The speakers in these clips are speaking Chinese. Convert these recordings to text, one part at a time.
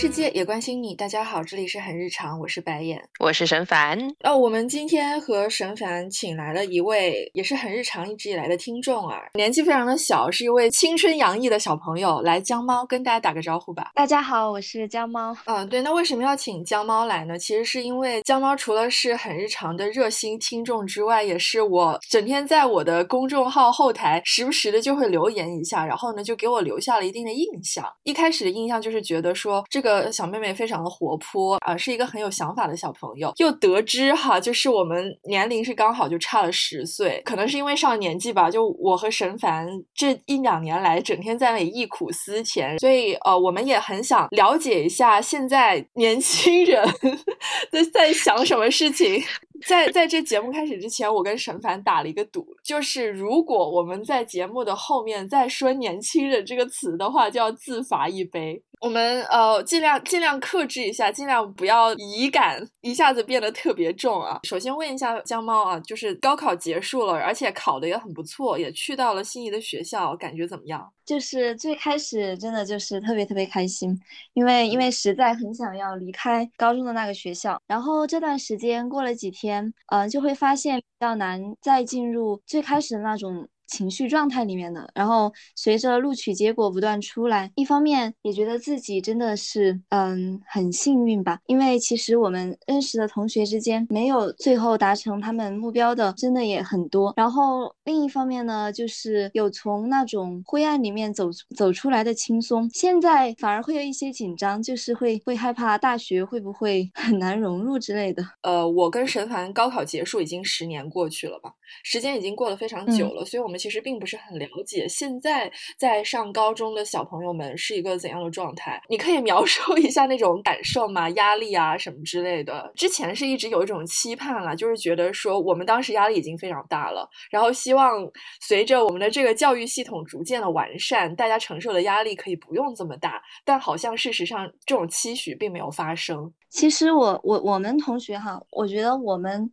世界也关心你。大家好，这里是很日常，我是白眼，我是沈凡。哦，我们今天和沈凡请来了一位也是很日常一直以来的听众啊，年纪非常的小，是一位青春洋溢的小朋友。来，江猫跟大家打个招呼吧。大家好，我是江猫。嗯，对，那为什么要请江猫来呢？其实是因为江猫除了是很日常的热心听众之外，也是我整天在我的公众号后台时不时的就会留言一下，然后呢就给我留下了一定的印象。一开始的印象就是觉得说这个个小妹妹非常的活泼啊，是一个很有想法的小朋友。又得知哈，就是我们年龄是刚好就差了十岁，可能是因为上年纪吧。就我和沈凡这一两年来，整天在那里忆苦思甜，所以呃，我们也很想了解一下现在年轻人 在在想什么事情。在在这节目开始之前，我跟沈凡打了一个赌，就是如果我们在节目的后面再说“年轻人”这个词的话，就要自罚一杯。我们呃尽量尽量克制一下，尽量不要仪感一下子变得特别重啊。首先问一下江猫啊，就是高考结束了，而且考的也很不错，也去到了心仪的学校，感觉怎么样？就是最开始真的就是特别特别开心，因为因为实在很想要离开高中的那个学校，然后这段时间过了几天，嗯，就会发现比较难再进入最开始的那种。情绪状态里面的，然后随着录取结果不断出来，一方面也觉得自己真的是嗯很幸运吧，因为其实我们认识的同学之间没有最后达成他们目标的，真的也很多。然后另一方面呢，就是有从那种灰暗里面走走出来的轻松，现在反而会有一些紧张，就是会会害怕大学会不会 很难融入之类的。呃，我跟沈凡高考结束已经十年过去了吧，时间已经过得非常久了，所以我们。其实并不是很了解现在在上高中的小朋友们是一个怎样的状态。你可以描述一下那种感受吗？压力啊什么之类的。之前是一直有一种期盼了，就是觉得说我们当时压力已经非常大了，然后希望随着我们的这个教育系统逐渐的完善，大家承受的压力可以不用这么大。但好像事实上这种期许并没有发生。其实我我我们同学哈，我觉得我们。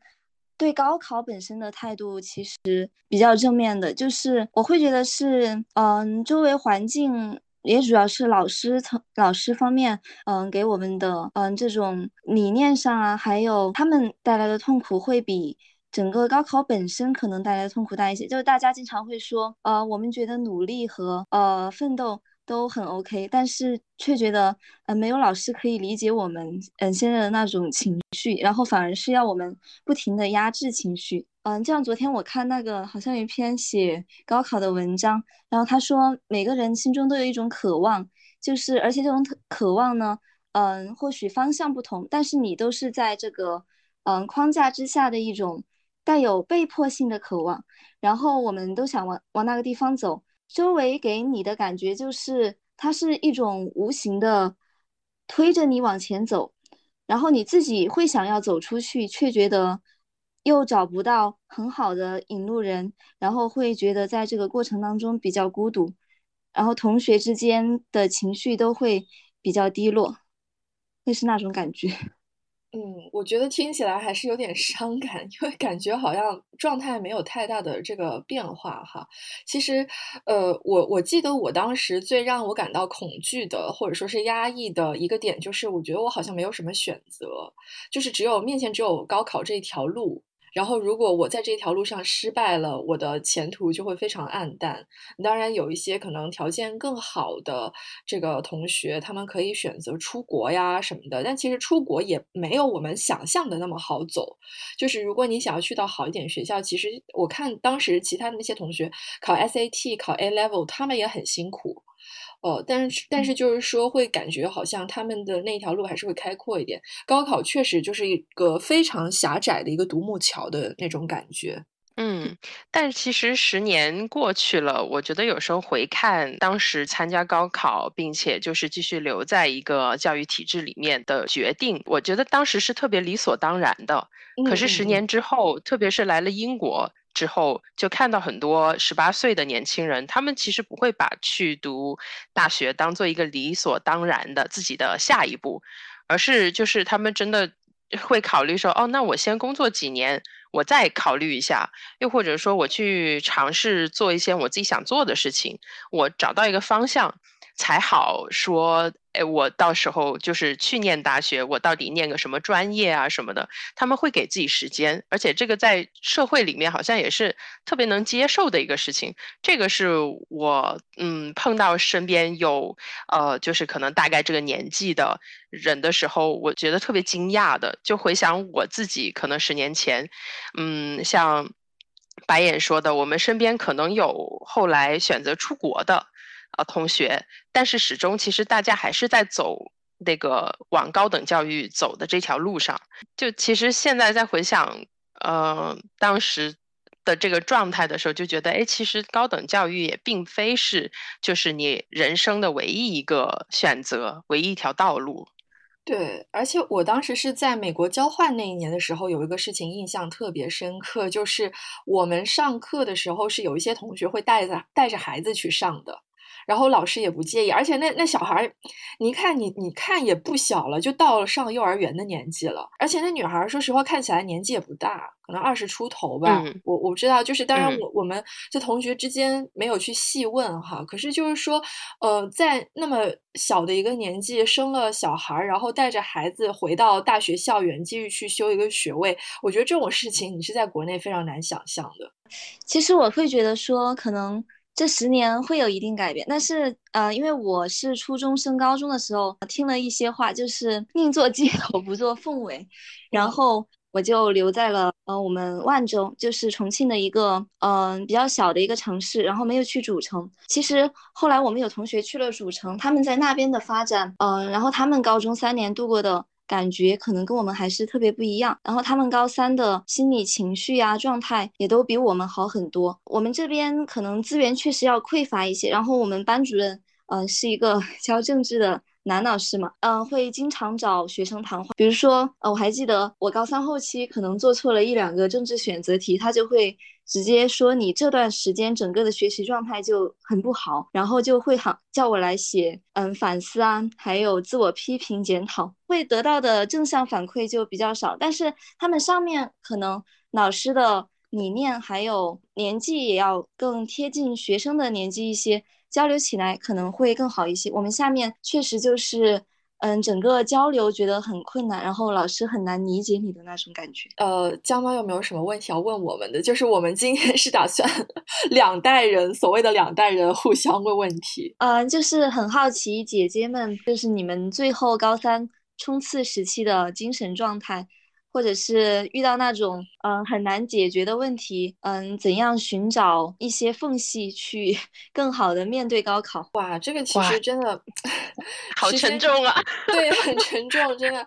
对高考本身的态度其实比较正面的，就是我会觉得是，嗯，周围环境也主要是老师从老师方面，嗯，给我们的，嗯，这种理念上啊，还有他们带来的痛苦会比整个高考本身可能带来的痛苦大一些。就是大家经常会说，呃，我们觉得努力和呃奋斗。都很 OK，但是却觉得，呃，没有老师可以理解我们，嗯，现在的那种情绪，然后反而是要我们不停的压制情绪，嗯，就像昨天我看那个好像有一篇写高考的文章，然后他说每个人心中都有一种渴望，就是而且这种渴望呢，嗯，或许方向不同，但是你都是在这个，嗯，框架之下的一种带有被迫性的渴望，然后我们都想往往那个地方走。周围给你的感觉就是，它是一种无形的推着你往前走，然后你自己会想要走出去，却觉得又找不到很好的引路人，然后会觉得在这个过程当中比较孤独，然后同学之间的情绪都会比较低落，会是那种感觉。嗯，我觉得听起来还是有点伤感，因为感觉好像状态没有太大的这个变化哈。其实，呃，我我记得我当时最让我感到恐惧的，或者说是压抑的一个点，就是我觉得我好像没有什么选择，就是只有面前只有高考这一条路。然后，如果我在这条路上失败了，我的前途就会非常暗淡。当然，有一些可能条件更好的这个同学，他们可以选择出国呀什么的。但其实出国也没有我们想象的那么好走。就是如果你想要去到好一点学校，其实我看当时其他的那些同学考 SAT、考 A Level，他们也很辛苦。哦，但是但是就是说，会感觉好像他们的那条路还是会开阔一点。高考确实就是一个非常狭窄的一个独木桥的那种感觉。嗯，但其实十年过去了，我觉得有时候回看当时参加高考，并且就是继续留在一个教育体制里面的决定，我觉得当时是特别理所当然的。可是十年之后，特别是来了英国。之后就看到很多十八岁的年轻人，他们其实不会把去读大学当做一个理所当然的自己的下一步，而是就是他们真的会考虑说，哦，那我先工作几年，我再考虑一下，又或者说我去尝试做一些我自己想做的事情，我找到一个方向，才好说。哎，我到时候就是去念大学，我到底念个什么专业啊什么的？他们会给自己时间，而且这个在社会里面好像也是特别能接受的一个事情。这个是我嗯碰到身边有呃就是可能大概这个年纪的人的时候，我觉得特别惊讶的。就回想我自己，可能十年前，嗯，像白眼说的，我们身边可能有后来选择出国的。啊，同学，但是始终其实大家还是在走那个往高等教育走的这条路上。就其实现在在回想，呃，当时的这个状态的时候，就觉得，哎，其实高等教育也并非是就是你人生的唯一一个选择，唯一一条道路。对，而且我当时是在美国交换那一年的时候，有一个事情印象特别深刻，就是我们上课的时候是有一些同学会带着带着孩子去上的。然后老师也不介意，而且那那小孩儿，你看你你看也不小了，就到了上幼儿园的年纪了。而且那女孩儿，说实话看起来年纪也不大，可能二十出头吧。我我不知道，就是当然我我们这同学之间没有去细问哈。可是就是说，呃，在那么小的一个年纪生了小孩儿，然后带着孩子回到大学校园继续去修一个学位，我觉得这种事情你是在国内非常难想象的。其实我会觉得说可能。这十年会有一定改变，但是呃，因为我是初中升高中的时候听了一些话，就是宁做鸡头不做凤尾，然后我就留在了呃我们万州，就是重庆的一个嗯比较小的一个城市，然后没有去主城。其实后来我们有同学去了主城，他们在那边的发展，嗯，然后他们高中三年度过的。感觉可能跟我们还是特别不一样，然后他们高三的心理情绪呀状态也都比我们好很多。我们这边可能资源确实要匮乏一些，然后我们班主任，呃，是一个 教政治的男老师嘛，嗯，会经常找学生谈话。比如说，呃，我还记得我高三后期可能做错了一两个政治选择题，他就会。直接说你这段时间整个的学习状态就很不好，然后就会喊叫我来写，嗯，反思啊，还有自我批评检讨，会得到的正向反馈就比较少。但是他们上面可能老师的理念还有年纪也要更贴近学生的年纪一些，交流起来可能会更好一些。我们下面确实就是。嗯，整个交流觉得很困难，然后老师很难理解你的那种感觉。呃，江妈有没有什么问题要问我们的？就是我们今天是打算两代人，所谓的两代人互相问问题。嗯，就是很好奇姐姐们，就是你们最后高三冲刺时期的精神状态。或者是遇到那种嗯很难解决的问题，嗯，怎样寻找一些缝隙去 更好的面对高考？哇，这个其实真的 好沉重啊！对，很沉重，真的。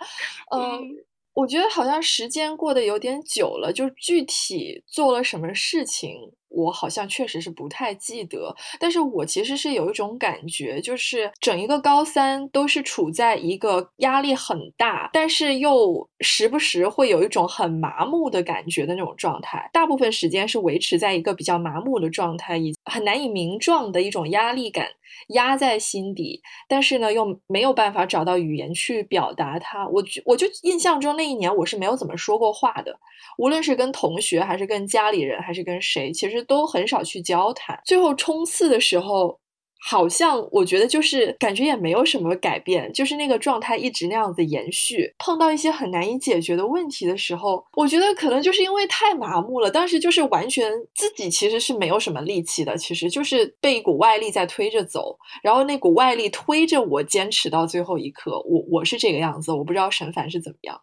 嗯，我觉得好像时间过得有点久了，就具体做了什么事情。我好像确实是不太记得，但是我其实是有一种感觉，就是整一个高三都是处在一个压力很大，但是又时不时会有一种很麻木的感觉的那种状态。大部分时间是维持在一个比较麻木的状态，以很难以名状的一种压力感压在心底，但是呢又没有办法找到语言去表达它。我我就印象中那一年我是没有怎么说过话的，无论是跟同学还是跟家里人还是跟谁，其实。都很少去交谈，最后冲刺的时候，好像我觉得就是感觉也没有什么改变，就是那个状态一直那样子延续。碰到一些很难以解决的问题的时候，我觉得可能就是因为太麻木了，当时就是完全自己其实是没有什么力气的，其实就是被一股外力在推着走，然后那股外力推着我坚持到最后一刻。我我是这个样子，我不知道沈凡是怎么样。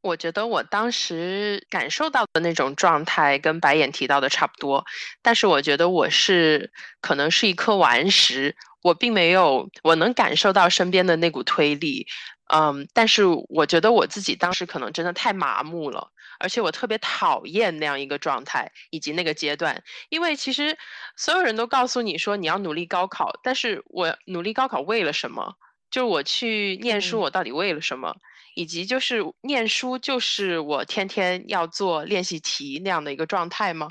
我觉得我当时感受到的那种状态跟白眼提到的差不多，但是我觉得我是可能是一颗顽石，我并没有我能感受到身边的那股推力，嗯，但是我觉得我自己当时可能真的太麻木了，而且我特别讨厌那样一个状态以及那个阶段，因为其实所有人都告诉你说你要努力高考，但是我努力高考为了什么？就是我去念书，我到底为了什么？以及就是念书，就是我天天要做练习题那样的一个状态吗？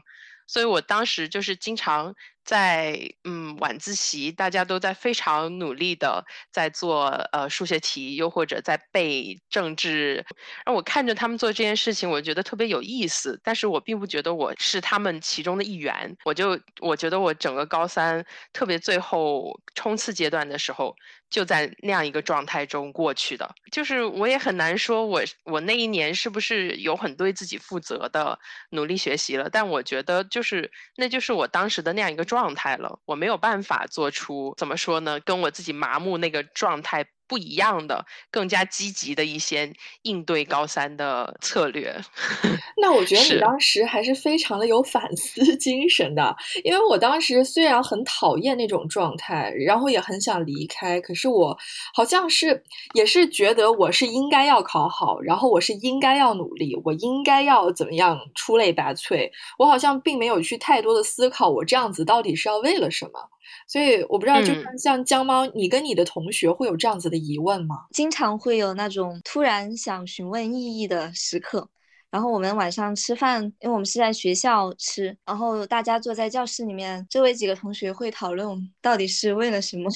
所以我当时就是经常在嗯晚自习，大家都在非常努力的在做呃数学题，又或者在背政治，让我看着他们做这件事情，我觉得特别有意思。但是我并不觉得我是他们其中的一员。我就我觉得我整个高三，特别最后冲刺阶段的时候。就在那样一个状态中过去的，就是我也很难说，我我那一年是不是有很对自己负责的努力学习了？但我觉得就是那就是我当时的那样一个状态了，我没有办法做出怎么说呢，跟我自己麻木那个状态。不一样的，更加积极的一些应对高三的策略。那我觉得你当时还是非常的有反思精神的，因为我当时虽然很讨厌那种状态，然后也很想离开，可是我好像是也是觉得我是应该要考好，然后我是应该要努力，我应该要怎么样出类拔萃。我好像并没有去太多的思考，我这样子到底是要为了什么。所以我不知道，就像江猫，你跟你的同学会有这样子的疑问吗？经常会有那种突然想询问意义的时刻。然后我们晚上吃饭，因为我们是在学校吃，然后大家坐在教室里面，周围几个同学会讨论到底是为了什么。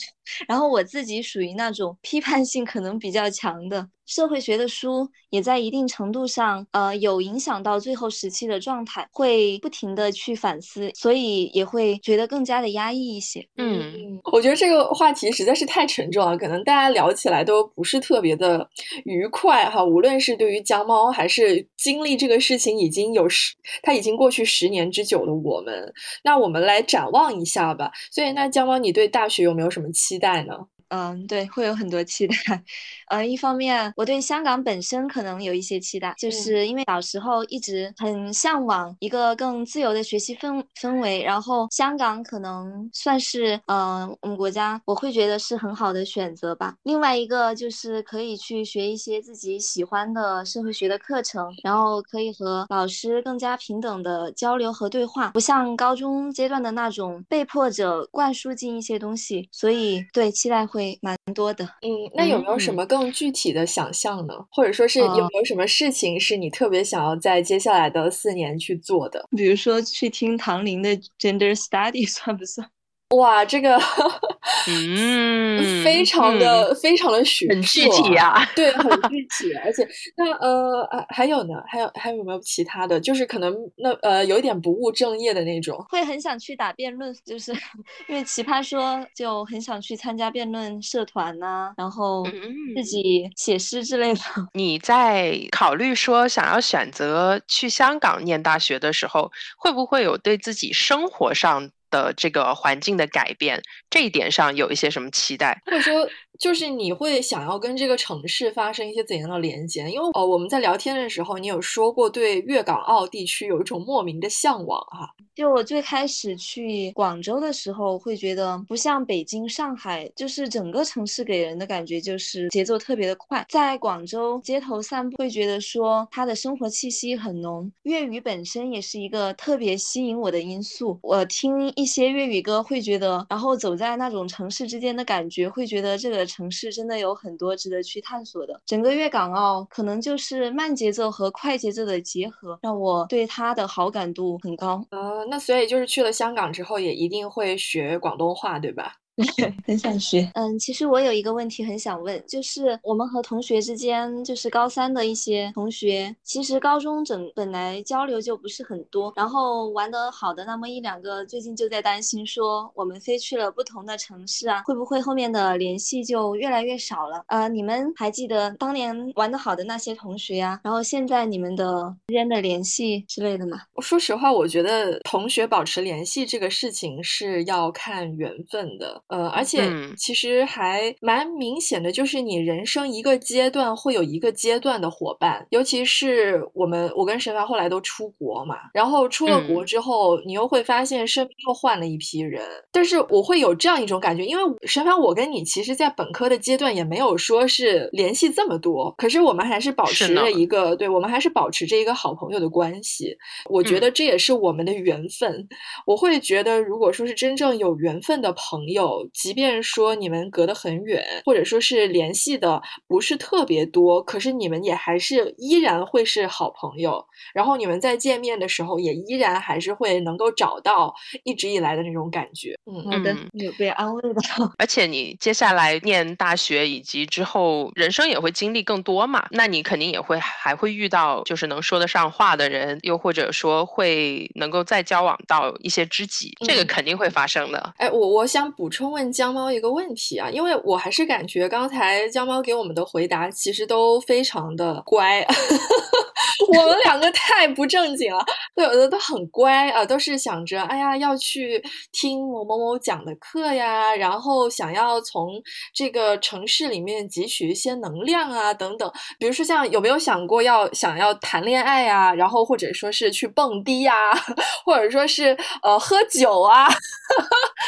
然后我自己属于那种批判性可能比较强的。社会学的书也在一定程度上，呃，有影响到最后时期的状态，会不停的去反思，所以也会觉得更加的压抑一些。嗯，我觉得这个话题实在是太沉重了，可能大家聊起来都不是特别的愉快哈。无论是对于江猫，还是经历这个事情已经有十，它已经过去十年之久的我们，那我们来展望一下吧。所以，那江猫，你对大学有没有什么期待呢？嗯，对，会有很多期待。呃，一方面我对香港本身可能有一些期待，就是因为小时候一直很向往一个更自由的学习氛氛围，然后香港可能算是嗯我们国家我会觉得是很好的选择吧。另外一个就是可以去学一些自己喜欢的社会学的课程，然后可以和老师更加平等的交流和对话，不像高中阶段的那种被迫着灌输进一些东西。所以对期待会。会蛮多的，嗯，那有没有什么更具体的想象呢？或者说是有没有什么事情是你特别想要在接下来的四年去做的？比如说去听唐林的 Gender Study 算不算？哇，这个，嗯，非常的非常的学很具体啊，对，很 具体，而且那呃还有呢，还有还有没有其他的？就是可能那呃有一点不务正业的那种，会很想去打辩论，就是因为奇葩说就很想去参加辩论社团呐，然后自己写诗之类的。你在考虑说想要选择去香港念大学的时候，会不会有对自己生活上？的这个环境的改变，这一点上有一些什么期待，或者说？就是你会想要跟这个城市发生一些怎样的连接？因为呃，我们在聊天的时候，你有说过对粤港澳地区有一种莫名的向往哈。就我最开始去广州的时候，会觉得不像北京、上海，就是整个城市给人的感觉就是节奏特别的快。在广州街头散步，会觉得说它的生活气息很浓，粤语本身也是一个特别吸引我的因素。我听一些粤语歌，会觉得，然后走在那种城市之间的感觉，会觉得这个。城市真的有很多值得去探索的。整个粤港澳可能就是慢节奏和快节奏的结合，让我对它的好感度很高。呃，那所以就是去了香港之后，也一定会学广东话，对吧？很想学。嗯，其实我有一个问题很想问，就是我们和同学之间，就是高三的一些同学，其实高中整本来交流就不是很多，然后玩得好的那么一两个，最近就在担心说，我们飞去了不同的城市啊，会不会后面的联系就越来越少了？呃，你们还记得当年玩得好的那些同学呀？然后现在你们的之间的联系之类的吗？说实话，我觉得同学保持联系这个事情是要看缘分的。呃，而且其实还蛮明显的，就是你人生一个阶段会有一个阶段的伙伴，尤其是我们，我跟沈凡后来都出国嘛，然后出了国之后，你又会发现身边又换了一批人。但是我会有这样一种感觉，因为沈凡，我跟你其实，在本科的阶段也没有说是联系这么多，可是我们还是保持着一个，对我们还是保持着一个好朋友的关系。我觉得这也是我们的缘分。我会觉得，如果说是真正有缘分的朋友。友，即便说你们隔得很远，或者说是联系的不是特别多，可是你们也还是依然会是好朋友。然后你们在见面的时候，也依然还是会能够找到一直以来的那种感觉。嗯，好的，有被安慰到。而且你接下来念大学以及之后人生也会经历更多嘛，那你肯定也会还会遇到就是能说得上话的人，又或者说会能够再交往到一些知己，这个肯定会发生的。哎，我我想补充问江猫一个问题啊，因为我还是感觉刚才江猫给我们的回答其实都非常的乖。我们两个太不正经了，对，有的都很乖啊，都是想着，哎呀，要去听某某某讲的课呀，然后想要从这个城市里面汲取一些能量啊，等等。比如说，像有没有想过要想要谈恋爱啊，然后或者说是去蹦迪呀，或者说是呃喝酒啊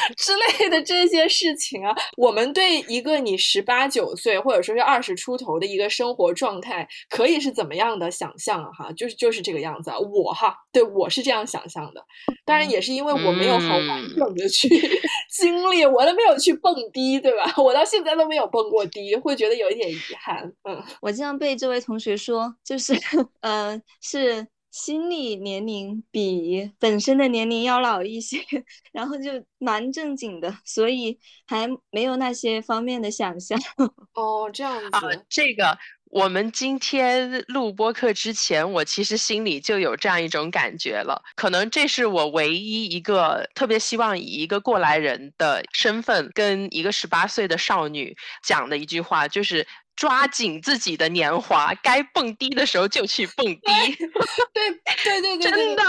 之类的这些事情啊？我们对一个你十八九岁或者说是二十出头的一个生活状态，可以是怎么样的想象啊？哈，就是就是这个样子啊，我哈，对我是这样想象的，当然也是因为我没有好完整的去 经历，我都没有去蹦迪，对吧？我到现在都没有蹦过迪，会觉得有一点遗憾。嗯，我经常被这位同学说，就是 呃，是心理年龄比本身的年龄要老一些，然后就蛮正经的，所以还没有那些方面的想象。哦，这样子啊，这个。我们今天录播课之前，我其实心里就有这样一种感觉了。可能这是我唯一一个特别希望以一个过来人的身份跟一个十八岁的少女讲的一句话，就是抓紧自己的年华，该蹦迪的时候就去蹦 迪。对对对对，真的，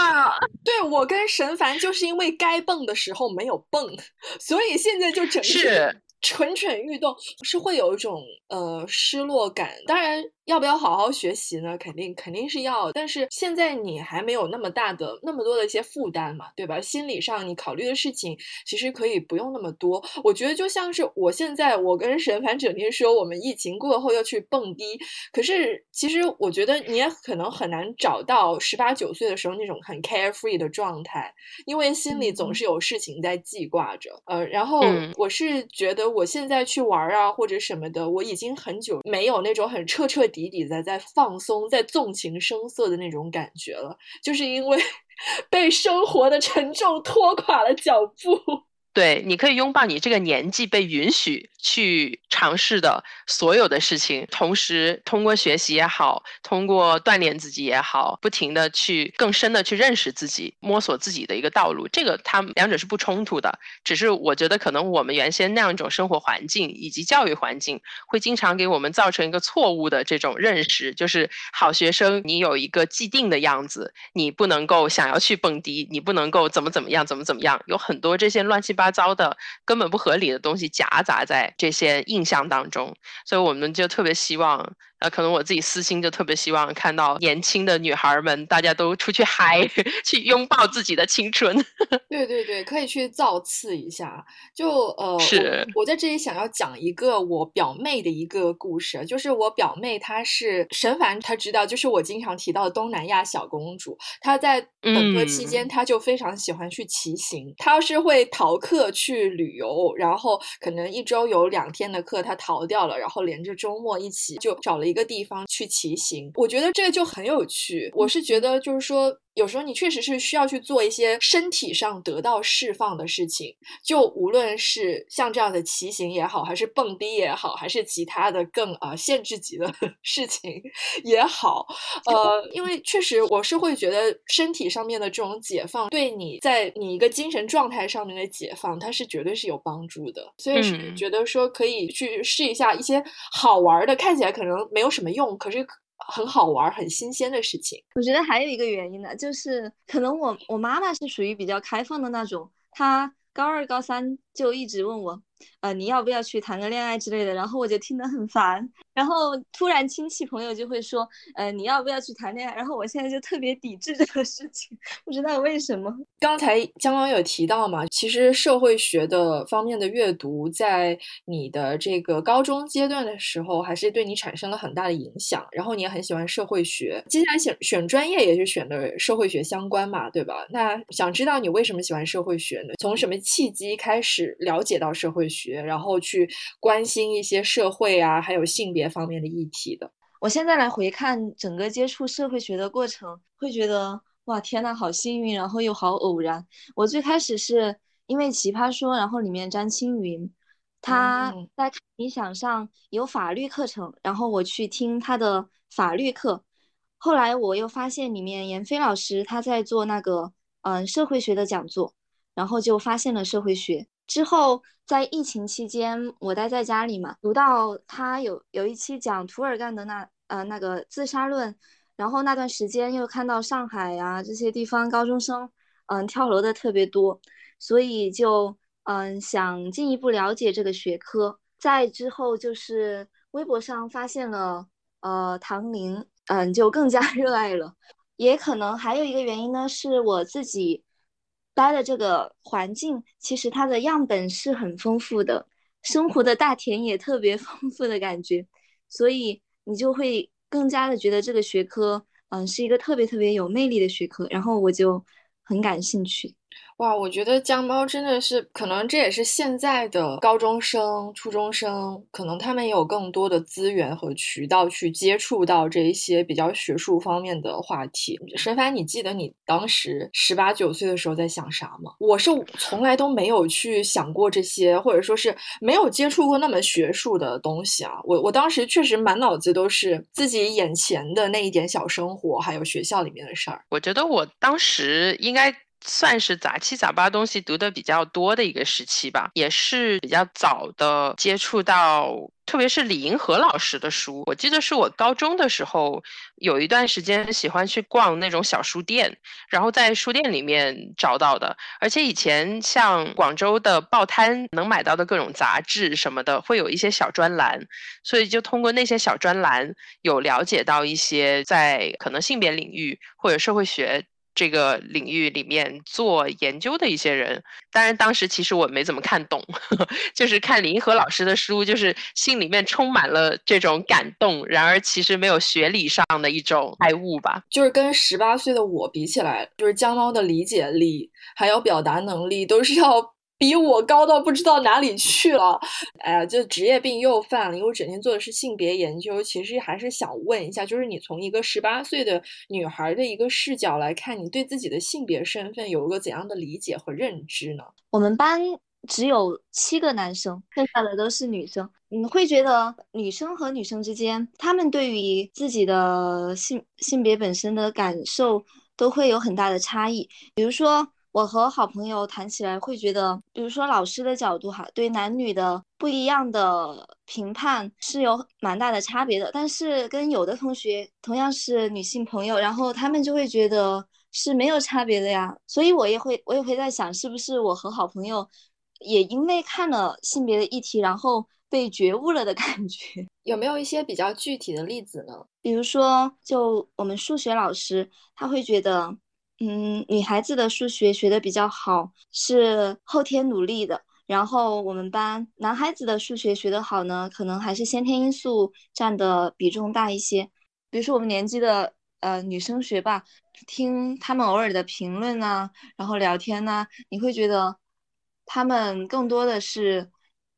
对我跟神凡就是因为该蹦的时候没有蹦，所以现在就整是。蠢蠢欲动是会有一种呃失落感，当然。要不要好好学习呢？肯定肯定是要，但是现在你还没有那么大的、那么多的一些负担嘛，对吧？心理上你考虑的事情其实可以不用那么多。我觉得就像是我现在，我跟沈凡整天说我们疫情过后要去蹦迪，可是其实我觉得你也可能很难找到十八九岁的时候那种很 carefree 的状态，因为心里总是有事情在记挂着。呃，然后我是觉得我现在去玩啊或者什么的，我已经很久没有那种很彻彻底。底底在在放松，在纵情声色的那种感觉了，就是因为 被生活的沉重拖垮了脚步。对，你可以拥抱你这个年纪被允许去尝试的所有的事情，同时通过学习也好，通过锻炼自己也好，不停的去更深的去认识自己，摸索自己的一个道路。这个他们两者是不冲突的，只是我觉得可能我们原先那样一种生活环境以及教育环境，会经常给我们造成一个错误的这种认识，就是好学生你有一个既定的样子，你不能够想要去蹦迪，你不能够怎么怎么样，怎么怎么样，有很多这些乱七。八糟的、根本不合理的东西夹杂在这些印象当中，所以我们就特别希望。呃，可能我自己私心就特别希望看到年轻的女孩们，大家都出去嗨，去拥抱自己的青春。对对对，可以去造次一下。就呃，是我在这里想要讲一个我表妹的一个故事，就是我表妹她是沈凡，她知道，就是我经常提到的东南亚小公主。她在本科期间，她就非常喜欢去骑行，她是会逃课去旅游，然后可能一周有两天的课她逃掉了，然后连着周末一起就找了一。个地方去骑行，我觉得这个就很有趣。我是觉得，就是说。有时候你确实是需要去做一些身体上得到释放的事情，就无论是像这样的骑行也好，还是蹦迪也好，还是其他的更啊限制级的 事情也好，呃，因为确实我是会觉得身体上面的这种解放，对你在你一个精神状态上面的解放，它是绝对是有帮助的。所以是觉得说可以去试一下一些好玩的，看起来可能没没有什么用，可是。很好玩、很新鲜的事情。我觉得还有一个原因呢，就是可能我我妈妈是属于比较开放的那种，她高二、高三就一直问我。呃，你要不要去谈个恋爱之类的？然后我就听得很烦。然后突然亲戚朋友就会说，呃，你要不要去谈恋爱？然后我现在就特别抵制这个事情，不知道为什么。刚才江刚有提到嘛，其实社会学的方面的阅读，在你的这个高中阶段的时候，还是对你产生了很大的影响。然后你也很喜欢社会学，接下来选选专业也是选的社会学相关嘛，对吧？那想知道你为什么喜欢社会学呢？从什么契机开始了解到社会？学，然后去关心一些社会啊，还有性别方面的议题的。我现在来回看整个接触社会学的过程，会觉得哇，天呐，好幸运，然后又好偶然。我最开始是因为《奇葩说》，然后里面张青云他在理想上有法律课程，然后我去听他的法律课。后来我又发现里面闫飞老师他在做那个嗯社会学的讲座，然后就发现了社会学。之后在疫情期间，我待在家里嘛，读到他有有一期讲涂尔干的那呃那个自杀论，然后那段时间又看到上海呀这些地方高中生嗯跳楼的特别多，所以就嗯想进一步了解这个学科。再之后就是微博上发现了呃唐宁。嗯，就更加 热爱了。也可能还有一个原因呢，是我自己待的这个环境，其实它的样本是很丰富的，生活的大田野特别 丰富的感觉，所以你就会更加的觉得这个学科，嗯，是一个特别特别有魅力的学科，然后我就很感兴趣。哇，我觉得江猫真的是，可能这也是现在的高中生、初中生，可能他们也有更多的资源和渠道去接触到这一些比较学术方面的话题。沈凡，你记得你当时十八九岁的时候在想啥吗？我是从来都没有去想过这些，或者说是没有接触过那么学术的东西啊。我我当时确实满脑子都是自己眼前的那一点小生活，还有学校里面的事儿。我觉得我当时应该。算是杂七杂八东西读的比较多的一个时期吧，也是比较早的接触到，特别是李银河老师的书。我记得是我高中的时候有一段时间喜欢去逛那种小书店，然后在书店里面找到的。而且以前像广州的报摊能买到的各种杂志什么的，会有一些小专栏，所以就通过那些小专栏有了解到一些在可能性别领域或者社会学。这个领域里面做研究的一些人，当然当时其实我没怎么看懂，呵 就是看林和老师的书，就是心里面充满了这种感动。然而其实没有学理上的一种爱物吧。就是跟十八岁的我比起来，就是江猫的理解力还有表达能力都是要。比我高到不知道哪里去了，哎呀，就职业病又犯了。因为我整天做的是性别研究，其实还是想问一下，就是你从一个十八岁的女孩的一个视角来看，你对自己的性别身份有一个怎样的理解和认知呢？我们班只有七个男生，剩下的都是女生。你会觉得女生和女生之间，她们对于自己的性性别本身的感受都会有很大的差异，比如说。我和好朋友谈起来会觉得，比如说老师的角度哈，对男女的不一样的评判是有蛮大的差别的。但是跟有的同学同样是女性朋友，然后他们就会觉得是没有差别的呀。所以我也会我也会在想，是不是我和好朋友也因为看了性别的议题，然后被觉悟了的感觉？有没有一些比较具体的例子呢？比如说，就我们数学老师，他会觉得。嗯，女孩子的数学学的比较好，是后天努力的。然后我们班男孩子的数学学得好呢，可能还是先天因素占的比重大一些。比如说我们年级的呃女生学霸，听他们偶尔的评论啊，然后聊天呐，你会觉得他们更多的是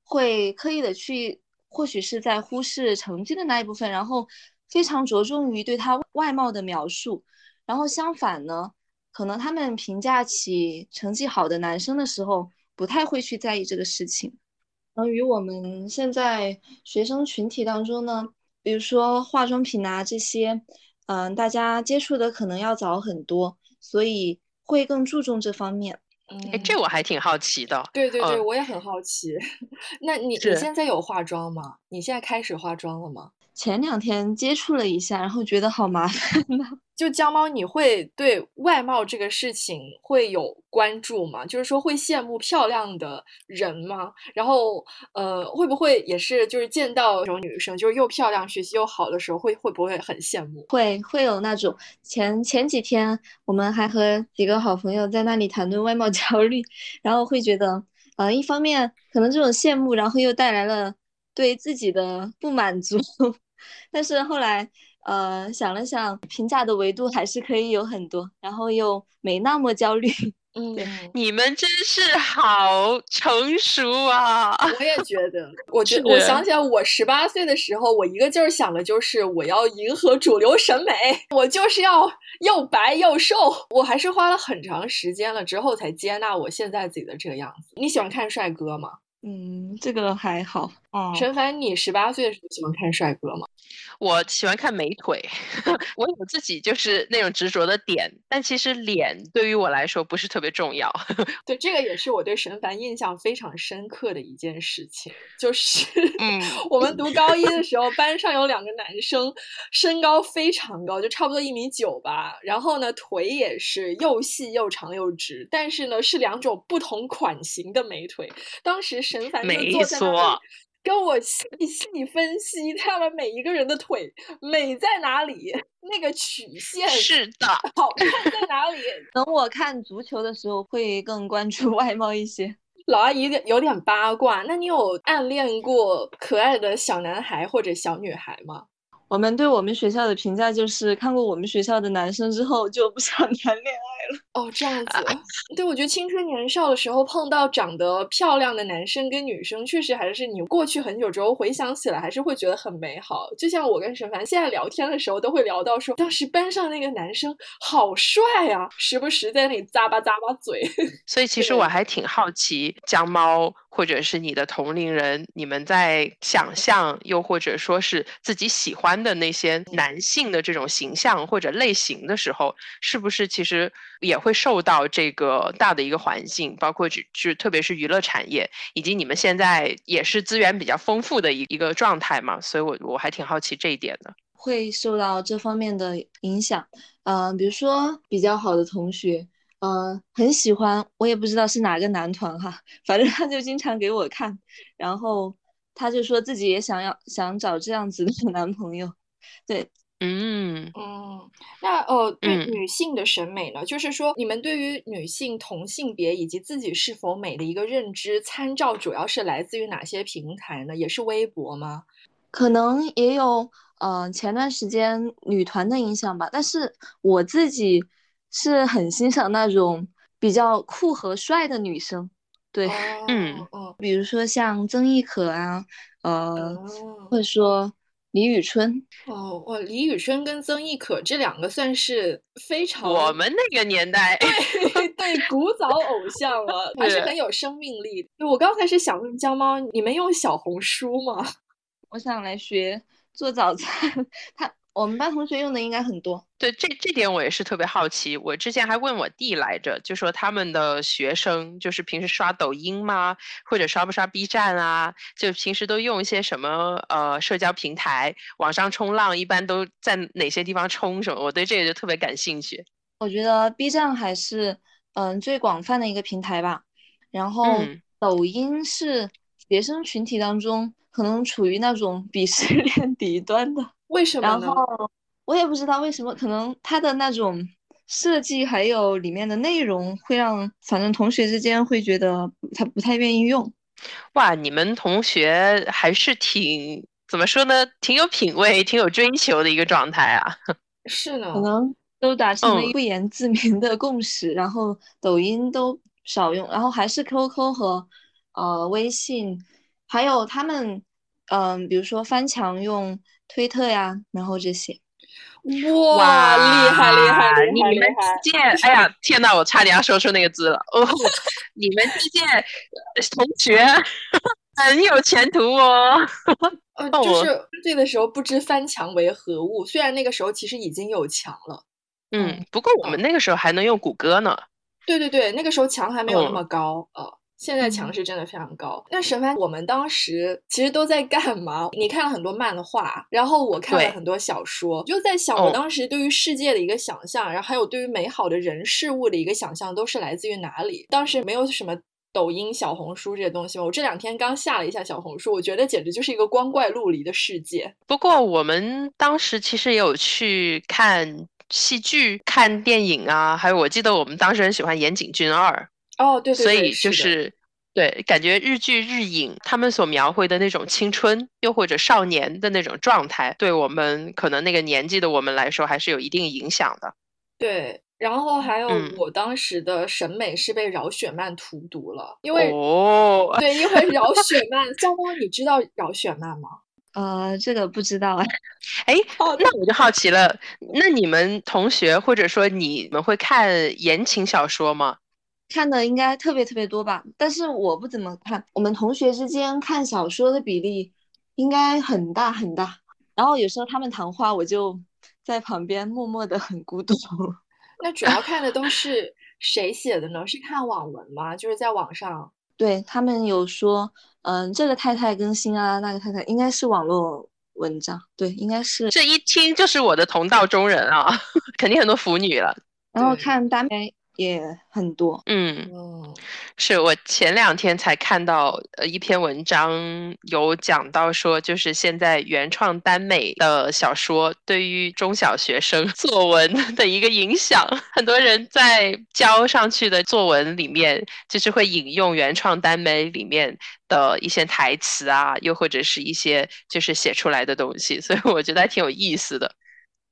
会刻意的去，或许是在忽视成绩的那一部分，然后非常着重于对他外貌的描述。然后相反呢？可能他们评价起成绩好的男生的时候，不太会去在意这个事情。嗯与我们现在学生群体当中呢，比如说化妆品啊这些，嗯，大家接触的可能要早很多，所以会更注重这方面。哎，这我还挺好奇的。对对对，我也很好奇。那你你现在有化妆吗？你现在开始化妆了吗？前两天接触了一下，然后觉得好麻烦呐。就江猫，你会对外貌这个事情会有关注吗？就是说会羡慕漂亮的人吗？然后，呃，会不会也是就是见到这种女生，就是又漂亮、学习又好的时候，会会不会很羡慕？会会有那种前前几天我们还和几个好朋友在那里谈论外貌焦虑，然后会觉得，呃，一方面可能这种羡慕，然后又带来了对自己的不满足，但是后来。呃，想了想，评价的维度还是可以有很多，然后又没那么焦虑。嗯，你们真是好成熟啊！我也觉得，我觉我想起来，我十八岁的时候，我一个劲儿想的就是我要迎合主流审美，我就是要又白又瘦。我还是花了很长时间了之后才接纳我现在自己的这个样子。你喜欢看帅哥吗？嗯，这个还好。陈凡，你十八岁的时候喜欢看帅哥吗？我喜欢看美腿，我有自己就是那种执着的点，但其实脸对于我来说不是特别重要。对，这个也是我对沈凡印象非常深刻的一件事情，就是嗯，我们读高一的时候，班上有两个男生，身高非常高，就差不多一米九吧，然后呢，腿也是又细又长又直，但是呢，是两种不同款型的美腿。当时沈凡就坐在那里。跟我细细分析他们每一个人的腿美在哪里，那个曲线是的，好看在哪里？等我看足球的时候会更关注外貌一些。老阿姨有点八卦，那你有暗恋过可爱的小男孩或者小女孩吗？我们对我们学校的评价就是看过我们学校的男生之后就不想 谈恋爱了。哦，这样子。对，我觉得青春年少的时候碰到长得漂亮的男生跟女生，确实还是你过去很久之后回想起来，还是会觉得很美好。就像我跟沈凡现在聊天的时候，都会聊到说，当时班上那个男生好帅啊，时不时在那里咂巴咂巴嘴。所以其实我还挺好奇，江猫。或者是你的同龄人，你们在想象，又或者说是自己喜欢的那些男性的这种形象或者类型的时候，是不是其实也会受到这个大的一个环境，包括就就特别是娱乐产业，以及你们现在也是资源比较丰富的一一个状态嘛？所以，我我还挺好奇这一点的，会受到这方面的影响。嗯，比如说比较好的同学。嗯，很喜欢，我也不知道是哪个男团哈，反正他就经常给我看，然后他就说自己也想要想找这样子的 男朋友，对，嗯嗯，那呃，对女性的审美呢，就是说你们对于女性同性别以及自己是否美的一个认知参照，主要是来自于哪些平台呢？也是微博吗？可能也有，嗯，前段时间女团的影响吧，但是我自己。是很欣赏那种比较酷和帅的女生，对，嗯嗯，比如说像曾轶可啊，呃，或者说李宇春。哦，哇，李宇春跟曾轶可这两个算是非常我们那个年代，对 对，古早偶像了，还是很有生命力的。我刚才是想问江猫，你们用小红书吗？我想来学做早餐，他。我们班同学用的应该很多，对这这点我也是特别好奇。我之前还问我弟来着，就说他们的学生就是平时刷抖音吗？或者刷不刷 B 站啊？就平时都用一些什么呃社交平台？网上冲浪一般都在哪些地方冲什么？我对这个就特别感兴趣。我觉得 B 站还是嗯最广泛的一个平台吧，然后抖音是学生群体当中可能处于那种鄙视 链底端的。为什么？然后我也不知道为什么，可能它的那种设计还有里面的内容会让反正同学之间会觉得他不太愿意用。哇，你们同学还是挺怎么说呢？挺有品味、挺有追求的一个状态啊。是的，可能都达成了不言自明的共识，然后抖音都少用，然后还是 QQ 和呃微信，还有他们嗯，比如说翻墙用。推特呀，然后这些，哇，厉害厉害厉害！你们之间，哎呀，天呐，我差点要说出那个字了。哦，你们之间同学很有前途哦。呃，就是这个时候不知翻墙为何物，虽然那个时候其实已经有墙了。嗯，不过我们那个时候还能用谷歌呢。对对对，那个时候墙还没有那么高呃。现在强势真的非常高。那沈凡，我们当时其实都在干嘛？你看了很多漫画，然后我看了很多小说，就在想，我当时对于世界的一个想象，然后还有对于美好的人事物的一个想象，都是来自于哪里？当时没有什么抖音、小红书这些东西我这两天刚下了一下小红书，我觉得简直就是一个光怪陆离的世界。不过我们当时其实也有去看戏剧、看电影啊，还有我记得我们当时很喜欢岩井俊二。哦，对，所以就是对，感觉日剧日影他们所描绘的那种青春，又或者少年的那种状态，对我们可能那个年纪的我们来说，还是有一定影响的。对。然后还有嗯我当时的审美是被饶雪漫荼毒了，因为、哦，对，因为饶雪漫，江猫，你知道饶雪漫吗？呃，这个不知道哎。哎，哦，那我就好奇了，那你们同学或者说你们会看言情小说吗？看的应该特别特别多吧，但是我不怎么看。我们同学之间看小说的比例应该很大很大，然后有时候他们谈话，我就在旁边默默的很孤独。那主要看的都是谁写的呢？是看网文吗？就是在网上。对，他们有说，嗯，这个太太更新啊，那个太太应该是网络文章，对，应该是。这一听就是我的同道中人啊，肯定很多腐女了。然后看耽美也很多，嗯，嗯，是我前两天才看到呃一篇文章，有讲到说，就是现在原创耽美的小说对于中小学生 作文的一个影响。很多人在交上去的作文里面，就是会引用原创耽美里面的一些台词啊，又或者是一些就是写出来的东西，所以我觉得还挺有意思的。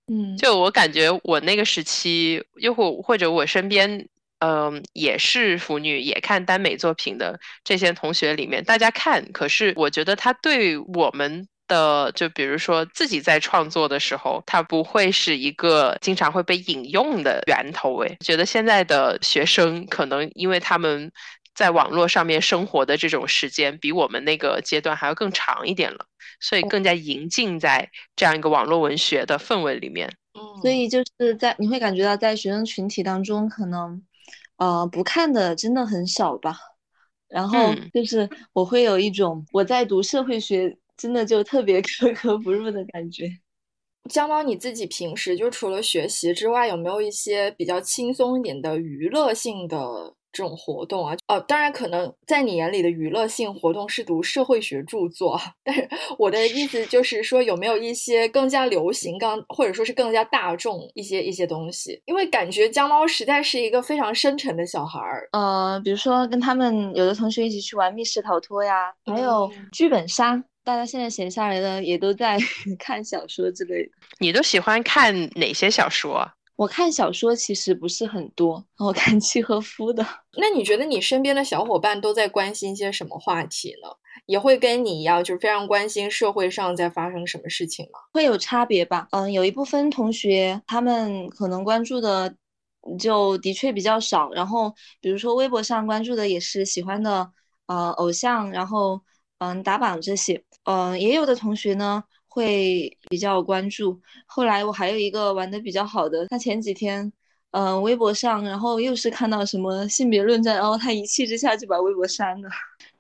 嗯，就我感觉我那个时期，又或或者我身边，嗯、也是腐女，也看耽美作品的这些同学里面，大家看，可是我觉得他对我们的，就比如说自己在创作的时候，他不会是一个经常会被引用的源头。诶，觉得现在的学生可能因为他们在网络上面生活的这种时间，比我们那个阶段还要更长一点了。所以更加营浸在这样一个网络文学的氛围里面。嗯，所以就是在你会感觉到在学生群体当中，可能呃不看的真的很少吧。然后嗯就是我会有一种我在读社会学，真的就特别格格不入的感觉。江猫，你自己平时就除了学习之外，有没有一些比较轻松一点的娱乐性的这种活动啊？哦，当然，可能在你眼里的娱乐性活动是读社会学著作，但是我的意思就是说，有没有一些更加流行、更或者说是更加大众一些一些东西？因为感觉江猫实在是一个非常深沉的小孩儿。呃，比如说跟他们有的同学一起去玩密室逃脱呀，还有嗯剧本杀，大家现在闲下来的也都在 看小说之类的。你都喜欢看哪些小说啊？我看小说其实不是很多，我看契诃夫的。那你觉得你身边的小伙伴都在关心一些什么话题呢？也会跟你一样，就是非常关心社会上在发生什么事情吗？会有差别吧？嗯，有一部分同学他们可能关注的就的确比较少，然后比如说微博上关注的也是喜欢的呃偶像，然后嗯打榜这些，嗯也有的同学呢会比较关注。后来我还有一个玩的比较好的，他前几天。嗯，微博上，然后又是看到什么性别论战，然后他一气之下就把微博删了。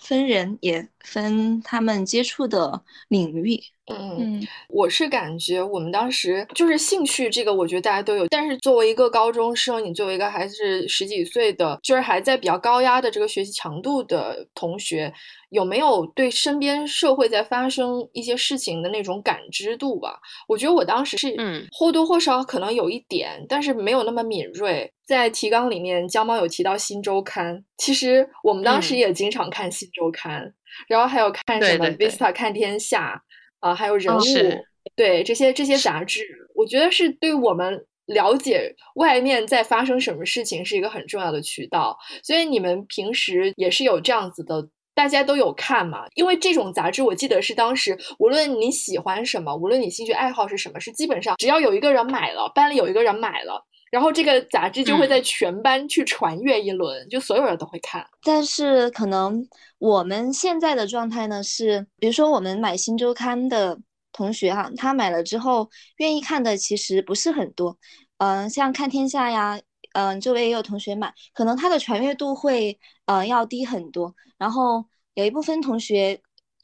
分人也分他们接触的领域，嗯，嗯。我是感觉我们当时就是兴趣这个，我觉得大家都有。但是作为一个高中生，你作为一个还是十几岁的，就是还在比较高压的这个学习强度的同学，有没有对身边社会在发生一些事情的那种感知度吧？我觉得我当时是嗯或多或少可能有一点，但是没有那么敏锐。在提纲里面，江猫有提到《新周刊》，其实我们当时嗯也经常看《新周刊》，然后还有看什么 Vista 看天下啊、还有人哦物，是对这些这些杂志，我觉得是对我们了解外面在发生什么事情是一个很重要的渠道。所以你们平时也是有这样子的。大家都有看嘛？因为这种杂志，我记得是当时，无论你喜欢什么，无论你兴趣爱好是什么，是基本上只要有一个人买了，班里有一个人买了，然后这个杂志就会嗯。在全班去传阅一轮，就所有人都会看。但是可能我们现在的状态呢是，比如说我们买新周刊的同学哈，他买了之后愿意看的其实不是很多，嗯、像看天下呀，嗯、周围也有同学买，可能他的传阅度会呃要低很多，然后有一部分同学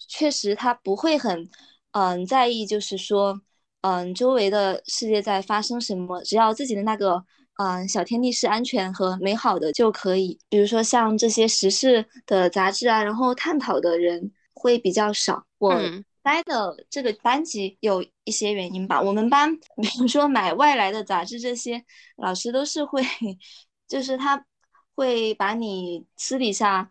确实他不会很嗯、在意，就是说嗯周围的世界在发生什么，只要自己的那个。嗯，小天地是安全和美好的就可以。比如说像这些时事的杂志啊，然后探讨的人会比较少。我嗯待的这个班级有一些原因吧。我们班，比如说买外来的杂志，这些老师都是会，就是他会把你私底下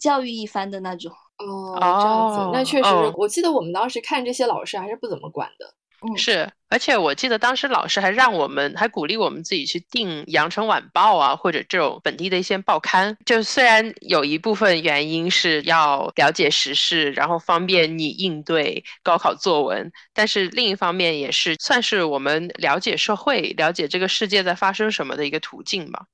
教育一番的那种。哦，这样子，那哦确实，哦我记得我们当时看这些老师还是不怎么管的。是，而且我记得当时老师还让我们，还鼓励我们自己去订《羊城晚报》啊，或者这种本地的一些报刊。就虽然有一部分原因是要了解时事，然后方便你应对高考作文，但是另一方面也是算是我们了解社会、了解这个世界在发生什么的一个途径吧。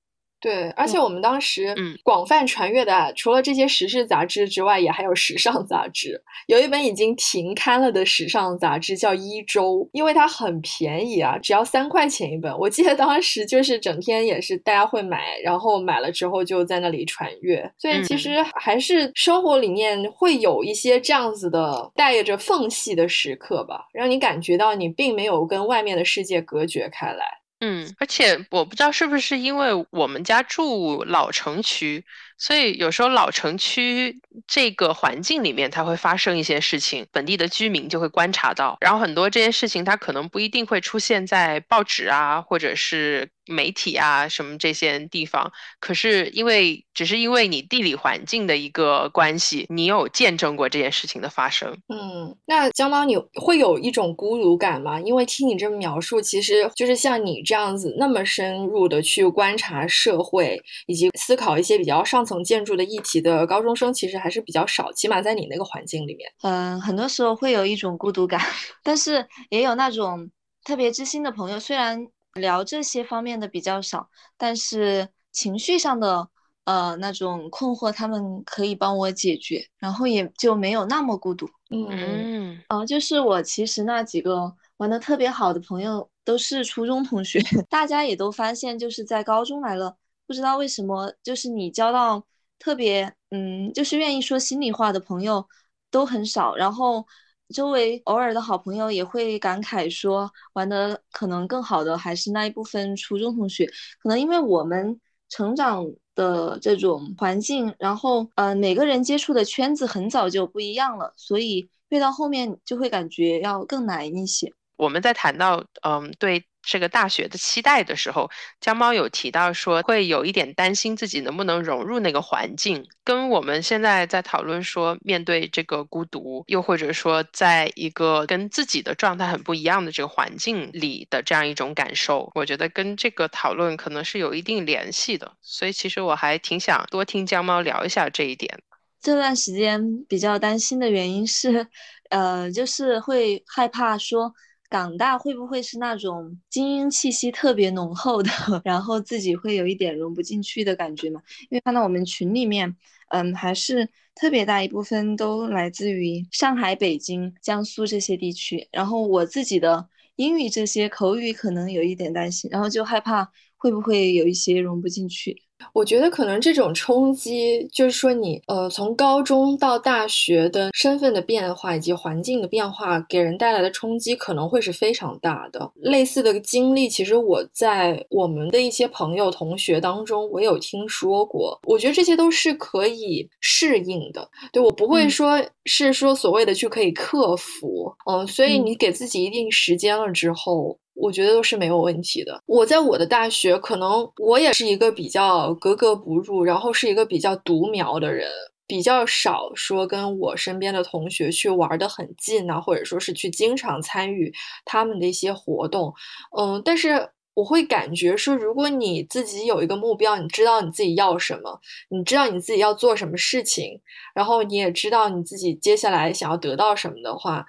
对，而且我们当时广泛传阅的，除了这些时事杂志之外，也还有时尚杂志。有一本已经停刊了的时尚杂志叫《一周》，因为它很便宜啊，只要三块钱一本。我记得当时就是整天也是大家会买，然后买了之后就在那里传阅。所以其实还是生活里面会有一些这样子的带着缝隙的时刻吧，让你感觉到你并没有跟外面的世界隔绝开来。嗯，而且我不知道是不是因为我们家住老城区。所以有时候老城区这个环境里面，它会发生一些事情，本地的居民就会观察到，然后很多这些事情它可能不一定会出现在报纸啊，或者是媒体啊什么这些地方，可是因为只是因为你地理环境的一个关系，你有见证过这件事情的发生。嗯，那江猫你会有一种孤独感吗？因为听你这么描述，其实就是像你这样子那么深入的去观察社会，以及思考一些比较上。层建筑的议题的高中生其实还是比较少，起码在你那个环境里面，嗯，很多时候会有一种孤独感，但是也有那种特别知心的朋友，虽然聊这些方面的比较少，但是情绪上的呃那种困惑，他们可以帮我解决，然后也就没有那么孤独。嗯嗯，就是我其实那几个玩的特别好的朋友都是初中同学，大家也都发现就是在高中来了。不知道为什么，就是你交到特别嗯，就是愿意说心里话的朋友都很少，然后周围偶尔的好朋友也会感慨说，玩的可能更好的还是那一部分初中同学，可能因为我们成长的这种环境，然后呃每个人接触的圈子很早就不一样了，所以越到后面就会感觉要更难一些。我们在谈到嗯对。这个大学的期待的时候，江猫有提到说会有一点担心自己能不能融入那个环境，跟我们现在在讨论说面对这个孤独，又或者说在一个跟自己的状态很不一样的这个环境里的这样一种感受，我觉得跟这个讨论可能是有一定联系的。所以其实我还挺想多听江猫聊一下这一点。这段时间比较担心的原因是，呃，就是会害怕说。港大会不会是那种精英气息特别浓厚的，然后自己会有一点融不进去的感觉嘛？因为看到我们群里面，嗯，还是特别大一部分都来自于上海、北京、江苏这些地区，然后我自己的英语这些口语可能有一点担心，然后就害怕会不会有一些融不进去。我觉得可能这种冲击，就是说你呃从高中到大学的身份的变化以及环境的变化，给人带来的冲击可能会是非常大的。类似的经历，其实我在我们的一些朋友同学当中，我有听说过。我觉得这些都是可以适应的，对我不会说是说所谓的去可以克服，嗯，所以你给自己一定时间了之后。我觉得都是没有问题的。我在我的大学，可能我也是一个比较格格不入，然后是一个比较独苗的人，比较少说跟我身边的同学去玩的很近啊，或者说是去经常参与他们的一些活动。嗯，但是我会感觉说，如果你自己有一个目标，你知道你自己要什么，你知道你自己要做什么事情，然后你也知道你自己接下来想要得到什么的话。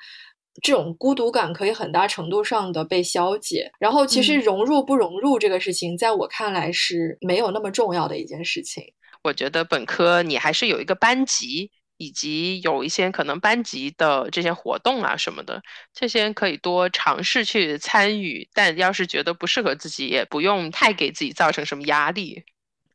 这种孤独感可以很大程度上的被消解，然后其实融入不融入这个事情，在我看来是没有那么重要的一件事情。我觉得本科你还是有一个班级，以及有一些可能班级的这些活动啊什么的，这些可以多尝试去参与。但要是觉得不适合自己，也不用太给自己造成什么压力。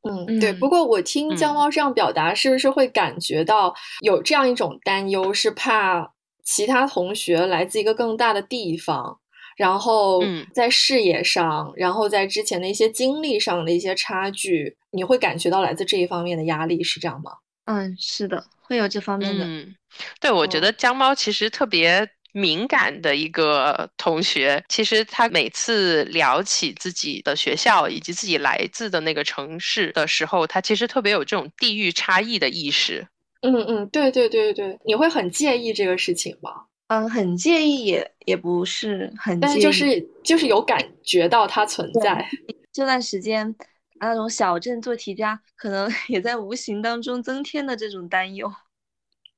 嗯，对。不过我听江猫这样表达，是不是会感觉到有这样一种担忧，是怕？其他同学来自一个更大的地方，然后在视野上，然后在之前的一些经历上的一些差距，你会感觉到来自这一方面的压力，是这样吗？嗯，是的，会有这方面的。嗯，对，我觉得江猫其实特别敏感的一个同学，其实他每次聊起自己的学校以及自己来自的那个城市的时候，他其实特别有这种地域差异的意识。嗯嗯，对对对对，你会很介意这个事情吗？嗯，很介意也也不是很介意，但是就是就是有感觉到它存在。这段时间那种小镇做题家，可能 也在无形当中增添了这种担忧。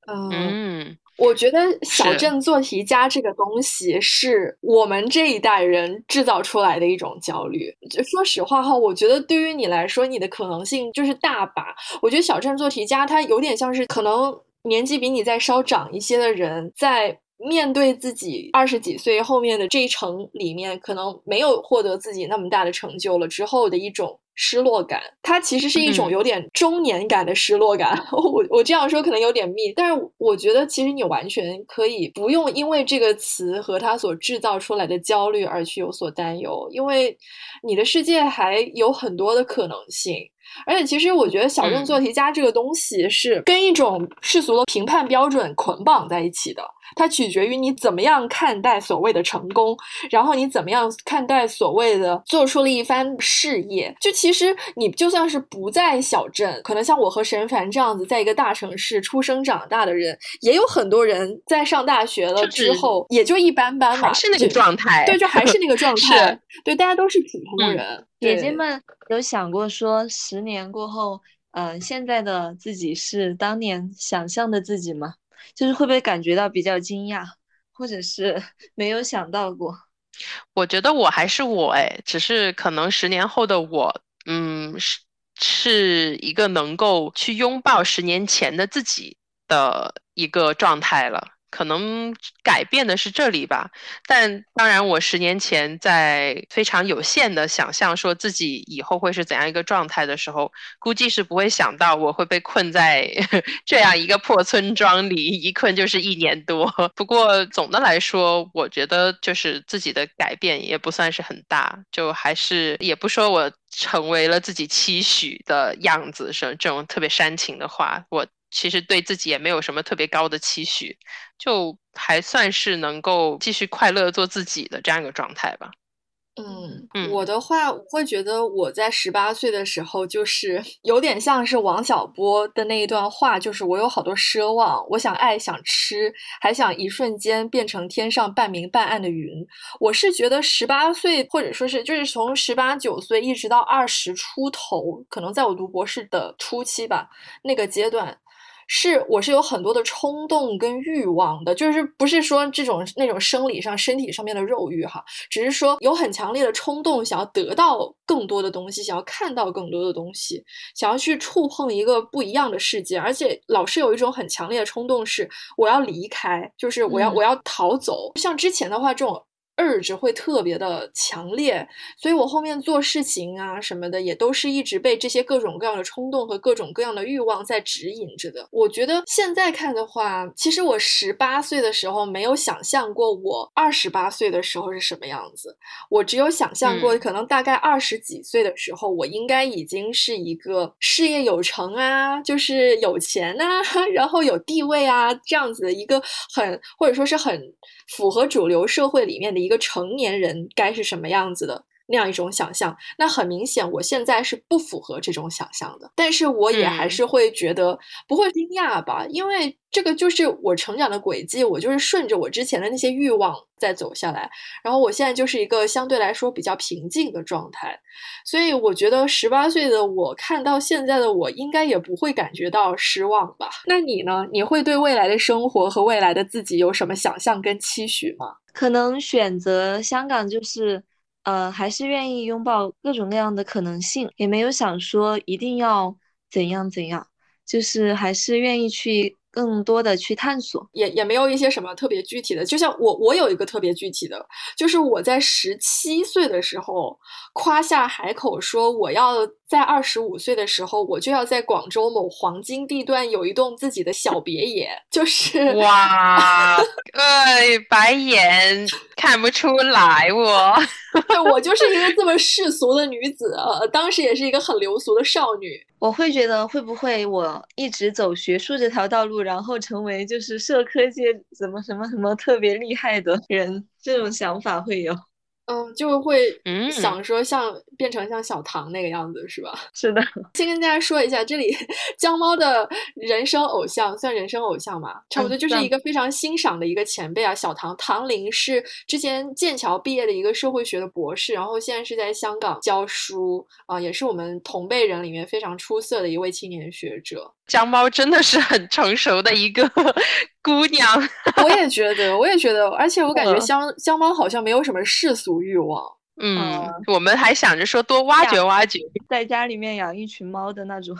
嗯，我觉得小镇做题家这个东西是我们这一代人制造出来的一种焦虑。就说实话哈，我觉得对于你来说，你的可能性就是大把。我觉得小镇做题家，他有点像是可能年纪比你再稍长一些的人在。面对自己二十几岁后面的这一程里面，可能没有获得自己那么大的成就了之后的一种失落感，它其实是一种有点中年感的失落感。我我这样说可能有点密，但是我觉得其实你完全可以不用因为这个词和它所制造出来的焦虑而去有所担忧，因为你的世界还有很多的可能性。而且，其实我觉得小镇做题家这个东西是跟一种世俗的评判标准捆绑在一起的。它取决于你怎么样看待所谓的成功，然后你怎么样看待所谓的做出了一番事业。就其实你就算是不在小镇，可能像我和沈凡这样子，在一个大城市出生长大的人，也有很多人在上大学了之后，也就一般般吧，还是那个状态。对，就还是那个 状态。对，大家都是普通人。姐姐们有想过说，十年过后，嗯，现在的自己是当年想象的自己吗？就是会不会感觉到比较惊讶，或者是 没有想到过？我觉得我还是我哎，只是可能十年后的我，嗯，是是一个能够去拥抱十年前的自己的一个状态了。可能改变的是这里吧，但当然，我十年前在非常有限的想象说自己以后会是怎样一个状态的时候，估计是不会想到我会被困在 这样一个破村庄里，一困就是一年多。不过总的来说，我觉得就是自己的改变也不算是很大，就还是也不说我成为了自己期许的样子，是这种特别煽情的话，我。其实对自己也没有什么特别高的期许，就还算是能够继续快乐做自己的这样一个状态吧。嗯，我的话，我会觉得我在十八岁的时候，就是 有点像是王小波的那一段话，就是我有好多奢望，我想爱，想吃，还想一瞬间变成天上半明半暗的云。我是觉得十八岁，或者说是就是从十八九岁一直到二十出头，可能在我读博士的初期吧，那个阶段。是，我是有很多的冲动跟欲望的，就是不是说这种那种生理上、身体上面的肉欲哈，只是说有很强烈的冲动，想要得到更多的东西，想要看到更多的东西，想要去触碰一个不一样的世界，而且老是有一种很强烈的冲动，是我要离开，就是我要我要逃走。像之前的话，这种。Urge 会特别的强烈，所以我后面做事情啊什么的，也都是一直被这些各种各样的冲动和各种各样的欲望在指引着的。我觉得现在看的话，其实我十八岁的时候没有想象过我二十八岁的时候是什么样子，我只有想象过可能大概二十几岁的时候，我应该已经是一个事业有成啊，就是有钱啊，然后有地位啊这样子的一个很或者说是很。符合主流社会里面的一个成年人该是什么样子的。那样一种想象，那很明显我现在是不符合这种想象的，但是我也还是会觉得不会惊讶吧，因为。这个就是我成长的轨迹，我就是顺着我之前的那些欲望在走下来，然后我现在就是一个相对来说比较平静的状态，所以我觉得十八岁的我看到现在的我，应该也不会感觉到失望吧？那你呢？你会对未来的生活和未来的自己有什么想象跟期许吗？可能选择香港就是，呃，还是愿意拥抱各种各样的可能性，也没有想说一定要怎样怎样，就是还是愿意去。更多的去探索，也也没有一些什么特别具体的。就像我，我有一个特别具体的，就是我在十七岁的时候夸下海口说，我要在二十五岁的时候，我就要在广州某黄金地段有一栋自己的小别野。就是哇，哎，白眼看不出来我。对我就是一个这么世俗的女子，呃当时也是一个很流俗的少女。我会觉得会不会我一直走学术这条道路，然后成为就是社科界怎么什么什么特别厉害的人，这种想法会有。嗯，就会想说像变成像小唐那个样子，是吧？是的。先跟大家说一下，这里江猫的人生偶像算人生偶像嘛，差不多就是一个非常欣赏的一个前辈啊。小唐唐林是之前剑桥毕业的一个社会学的博士，然后现在是在香港教书啊，也是我们同辈人里面非常出色的一位青年学者。江猫真的是很成熟的一个 姑娘，我也觉得，我也觉得，而且我感觉江江猫好像没有什么世俗欲望。嗯，我们还想着说多挖掘挖掘，在家里面养一群猫的那种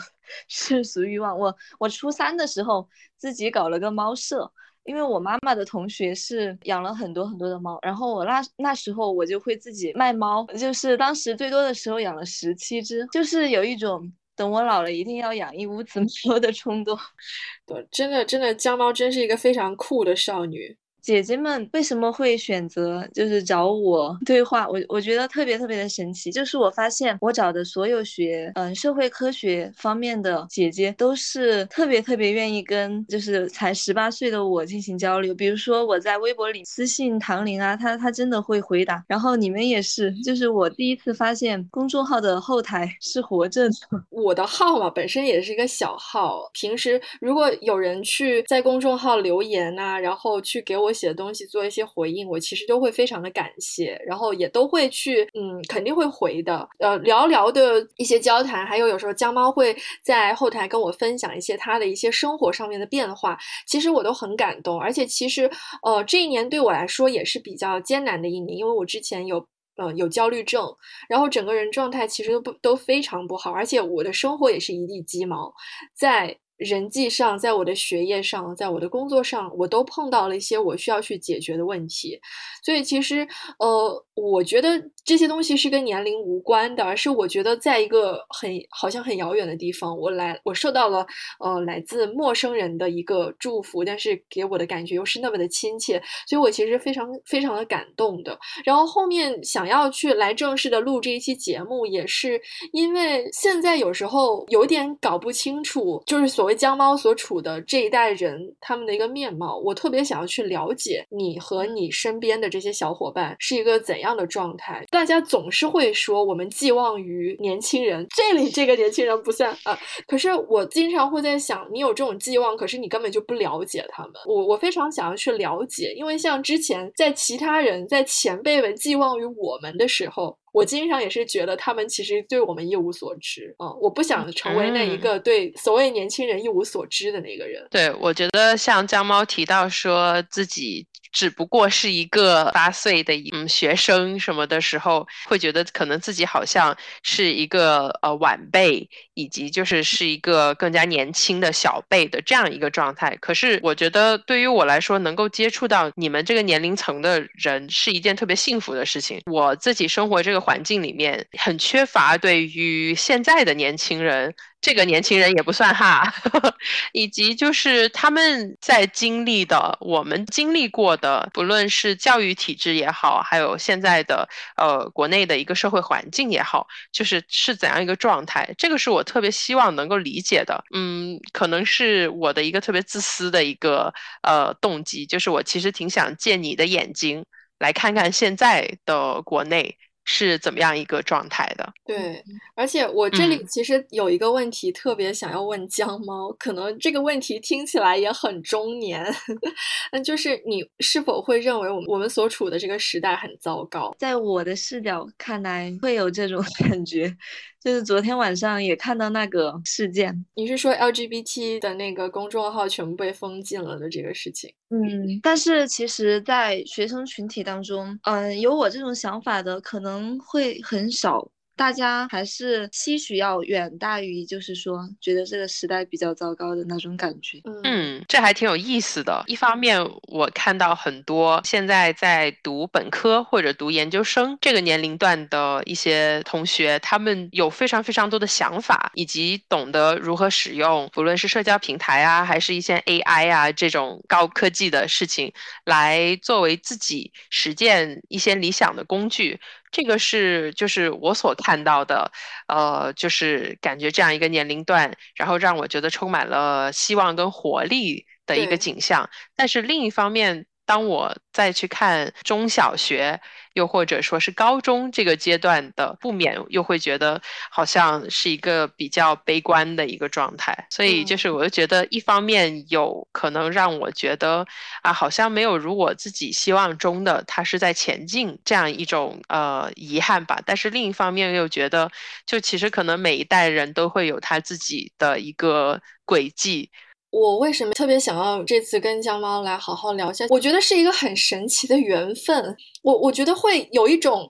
世俗欲望。我我初三的时候自己搞了个猫舍，因为我妈妈的同学是养了很多很多的猫，然后我那那时候我就会自己卖猫，就是当时最多的时候养了十七只，就是有一种。等我老了，一定要养一屋子猫的冲动。对，真的，真的，江猫真是一个非常酷的少女。姐姐们为什么会选择就是找我对话？我我觉得特别特别的神奇。就是我发现我找的所有学嗯社会科学方面的姐姐，都是特别特别愿意跟就是才十八岁的我进行交流。比如说我在微博里私信唐玲啊，她她真的会回答。然后你们也是，就是我第一次发现公众号的后台是活着的。我的号嘛，本身也是一个小号，平时如果有人去在公众号留言呐，然后去给我。写的东西做一些回应，我其实都会非常的感谢，然后也都会去，嗯，肯定会回的。呃，聊聊的一些交谈，还有有时候江猫会在后台跟我分享一些他的一些生活上面的变化，其实我都很感动。而且其实，呃，这一年对我来说也是比较艰难的一年，因为我之前有，呃，有焦虑症，然后整个人状态其实都不都非常不好，而且我的生活也是一地鸡毛，在。人际上，在我的学业上，在我的工作上，我都碰到了一些我需要去解决的问题。所以，其实，呃，我觉得这些东西是跟年龄无关的，而是我觉得在一个很好像很遥远的地方，我来，我受到了呃来自陌生人的一个祝福，但是给我的感觉又是那么的亲切，所以我其实非常非常的感动的。然后后面想要去来正式的录这一期节目，也是因为现在有时候有点搞不清楚，就是所。所谓江猫所处的这一代人，他们的一个面貌，我特别想要去了解你和你身边的这些小伙伴是一个怎样的状态。大家总是会说我们寄望于年轻人，这里这个年轻人不算啊。可是我经常会在想，你有这种寄望，可是你根本就不了解他们。我我非常想要去了解，因为像之前在其他人在前辈们寄望于我们的时候。我经常也是觉得他们其实对我们一无所知啊！我不想成为那一个对所谓年轻人一无所知的那个人。对，我觉得像江猫提到说自己。只不过是一个八岁的嗯学生什么的时候，会觉得可能自己好像是一个呃晚辈，以及就是是一个更加年轻的小辈的这样一个状态。可是我觉得对于我来说，能够接触到你们这个年龄层的人是一件特别幸福的事情。我自己生活这个环境里面很缺乏对于现在的年轻人。这个年轻人也不算哈，以及就是他们在经历的，我们经历过的，不论是教育体制也好，还有现在的呃国内的一个社会环境也好，就是是怎样一个状态，这个是我特别希望能够理解的。嗯，可能是我的一个特别自私的一个呃动机，就是我其实挺想借你的眼睛来看看现在的国内。是怎么样一个状态的？对，而且我这里其实有一个问题特别想要问江猫，可能这个问题听起来也很中年，那就是你是否会认为我们我们所处的这个时代很糟糕？在我的视角看来，会有这种 感觉。就是昨天晚上也看到那个事件，你是说 LGBT 的那个公众号全部被封禁了的这个事情？嗯，但是其实，在学生群体当中，嗯，有我这种想法的可能会很少。大家还是期许要远大于，就是说觉得这个时代比较糟糕的那种感觉。嗯，这还挺有意思的。一方面，我看到很多现在在读本科或者读研究生这个年龄段的一些同学，他们有非常非常多的想法，以及懂得如何使用，不论是社交平台啊，还是一些 AI 啊这种高科技的事情，来作为自己实践一些理想的工具。这个是就是我所看到的，呃，就是感觉这样一个年龄段，然后让我觉得充满了希望跟活力的一个景象。但是另一方面，当我再去看中小学。又或者说是高中这个阶段的，不免又会觉得好像是一个比较悲观的一个状态，所以就是我就觉得一方面有可能让我觉得啊，好像没有如我自己希望中的他是在前进这样一种呃遗憾吧，但是另一方面又觉得，就其实可能每一代人都会有他自己的一个轨迹。我为什么特别想要这次跟江猫来好好聊一下？我觉得是一个很神奇的缘分。我我觉得会有一种。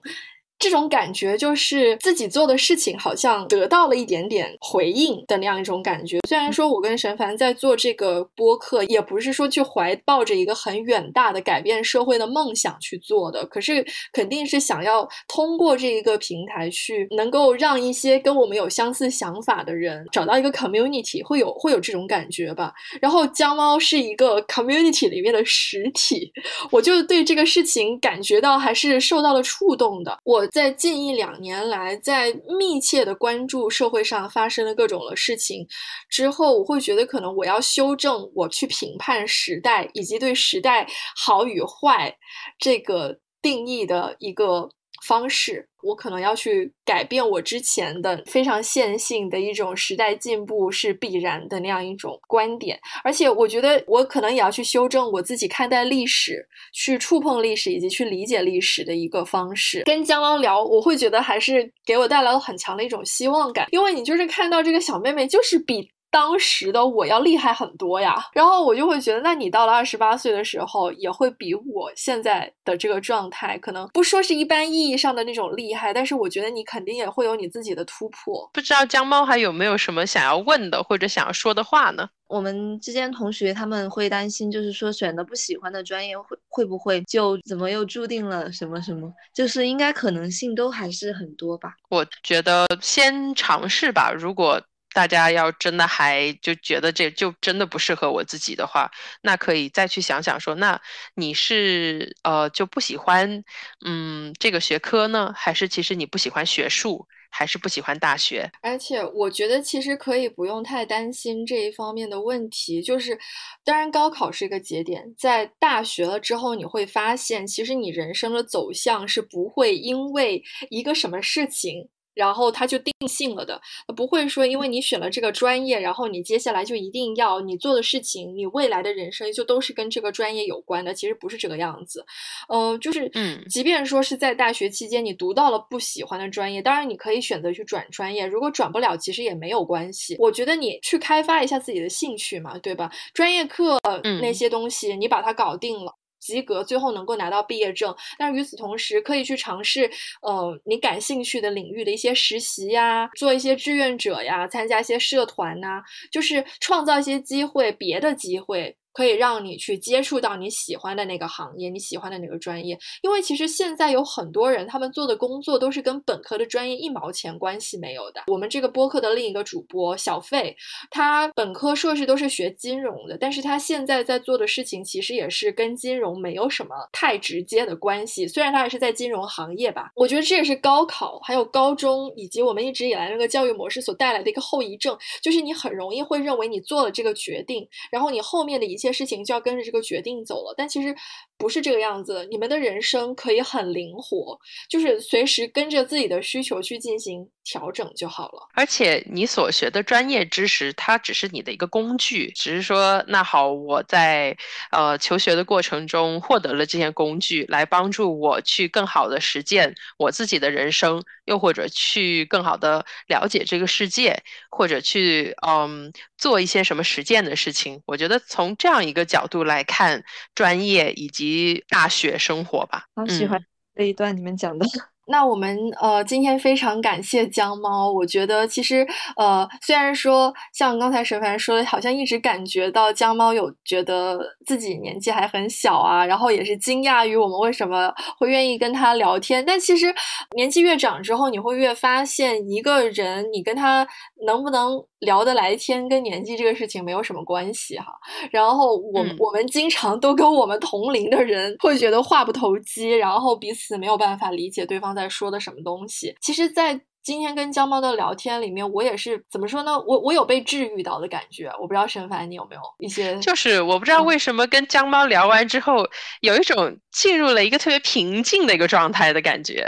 这种感觉就是自己做的事情好像得到了一点点回应的那样一种感觉。虽然说我跟沈凡在做这个播客，也不是说去怀抱着一个很远大的改变社会的梦想去做的，可是肯定是想要通过这一个平台去能够让一些跟我们有相似想法的人找到一个 community，会有会有这种感觉吧。然后江猫是一个 community 里面的实体，我就对这个事情感觉到还是受到了触动的。我。在近一两年来，在密切的关注社会上发生的各种的事情之后，我会觉得可能我要修正我去评判时代以及对时代好与坏这个定义的一个。方式，我可能要去改变我之前的非常线性的一种时代进步是必然的那样一种观点，而且我觉得我可能也要去修正我自己看待历史、去触碰历史以及去理解历史的一个方式。跟江汪聊，我会觉得还是给我带来了很强的一种希望感，因为你就是看到这个小妹妹就是比。当时的我要厉害很多呀，然后我就会觉得，那你到了二十八岁的时候，也会比我现在的这个状态，可能不说是一般意义上的那种厉害，但是我觉得你肯定也会有你自己的突破。不知道江猫还有没有什么想要问的或者想要说的话呢？我们之间同学他们会担心，就是说选的不喜欢的专业会会不会就怎么又注定了什么什么？就是应该可能性都还是很多吧。我觉得先尝试吧，如果。大家要真的还就觉得这就真的不适合我自己的话，那可以再去想想说，那你是呃就不喜欢嗯这个学科呢，还是其实你不喜欢学术，还是不喜欢大学？而且我觉得其实可以不用太担心这一方面的问题，就是当然高考是一个节点，在大学了之后，你会发现其实你人生的走向是不会因为一个什么事情。然后他就定性了的，不会说因为你选了这个专业，然后你接下来就一定要你做的事情，你未来的人生就都是跟这个专业有关的。其实不是这个样子，呃，就是，嗯，即便说是在大学期间你读到了不喜欢的专业，当然你可以选择去转专业，如果转不了，其实也没有关系。我觉得你去开发一下自己的兴趣嘛，对吧？专业课那些东西你把它搞定了。及格，最后能够拿到毕业证。但是与此同时，可以去尝试，呃，你感兴趣的领域的一些实习呀，做一些志愿者呀，参加一些社团呐，就是创造一些机会，别的机会。可以让你去接触到你喜欢的那个行业，你喜欢的那个专业。因为其实现在有很多人，他们做的工作都是跟本科的专业一毛钱关系没有的。我们这个播客的另一个主播小费，他本科硕士都是学金融的，但是他现在在做的事情其实也是跟金融没有什么太直接的关系。虽然他也是在金融行业吧，我觉得这也是高考还有高中以及我们一直以来那个教育模式所带来的一个后遗症，就是你很容易会认为你做了这个决定，然后你后面的一切。些事情就要跟着这个决定走了，但其实不是这个样子。你们的人生可以很灵活，就是随时跟着自己的需求去进行调整就好了。而且你所学的专业知识，它只是你的一个工具，只是说，那好，我在呃求学的过程中获得了这些工具，来帮助我去更好的实践我自己的人生，又或者去更好的了解这个世界，或者去嗯做一些什么实践的事情。我觉得从这样。一个角度来看专业以及大学生活吧。好喜欢这一段你们讲的。那我们呃今天非常感谢江猫。我觉得其实呃虽然说像刚才沈凡说的，好像一直感觉到江猫有觉得自己年纪还很小啊，然后也是惊讶于我们为什么会愿意跟他聊天。但其实年纪越长之后，你会越发现一个人你跟他能不能。聊得来天跟年纪这个事情没有什么关系哈，然后我我们经常都跟我们同龄的人会觉得话不投机，然后彼此没有办法理解对方在说的什么东西。其实，在今天跟江猫的聊天里面，我也是怎么说呢？我我有被治愈到的感觉。我不知道沈凡你有没有一些？就是我不知道为什么跟江猫聊完之后，有一种进入了一个特别平静的一个状态的感觉。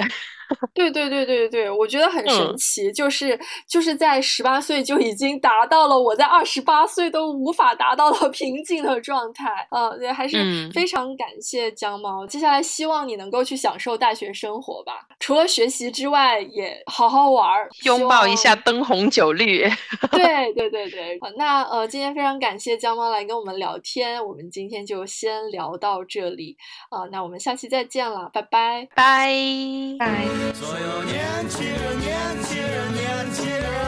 对对对对对，我觉得很神奇，就是就是在十八岁就已经达到了我在二十八岁都无法达到的平静的状态。呃，对，还是非常感谢江猫。接下来希望你能够去享受大学生活吧，除了学习之外，也好好玩儿，拥抱一下灯红酒绿。对对对对，那呃，今天非常感谢江猫来跟我们聊天，我们今天就先聊到这里啊，那我们下期再见了，拜拜拜拜。所有年轻人，年轻人，年轻人。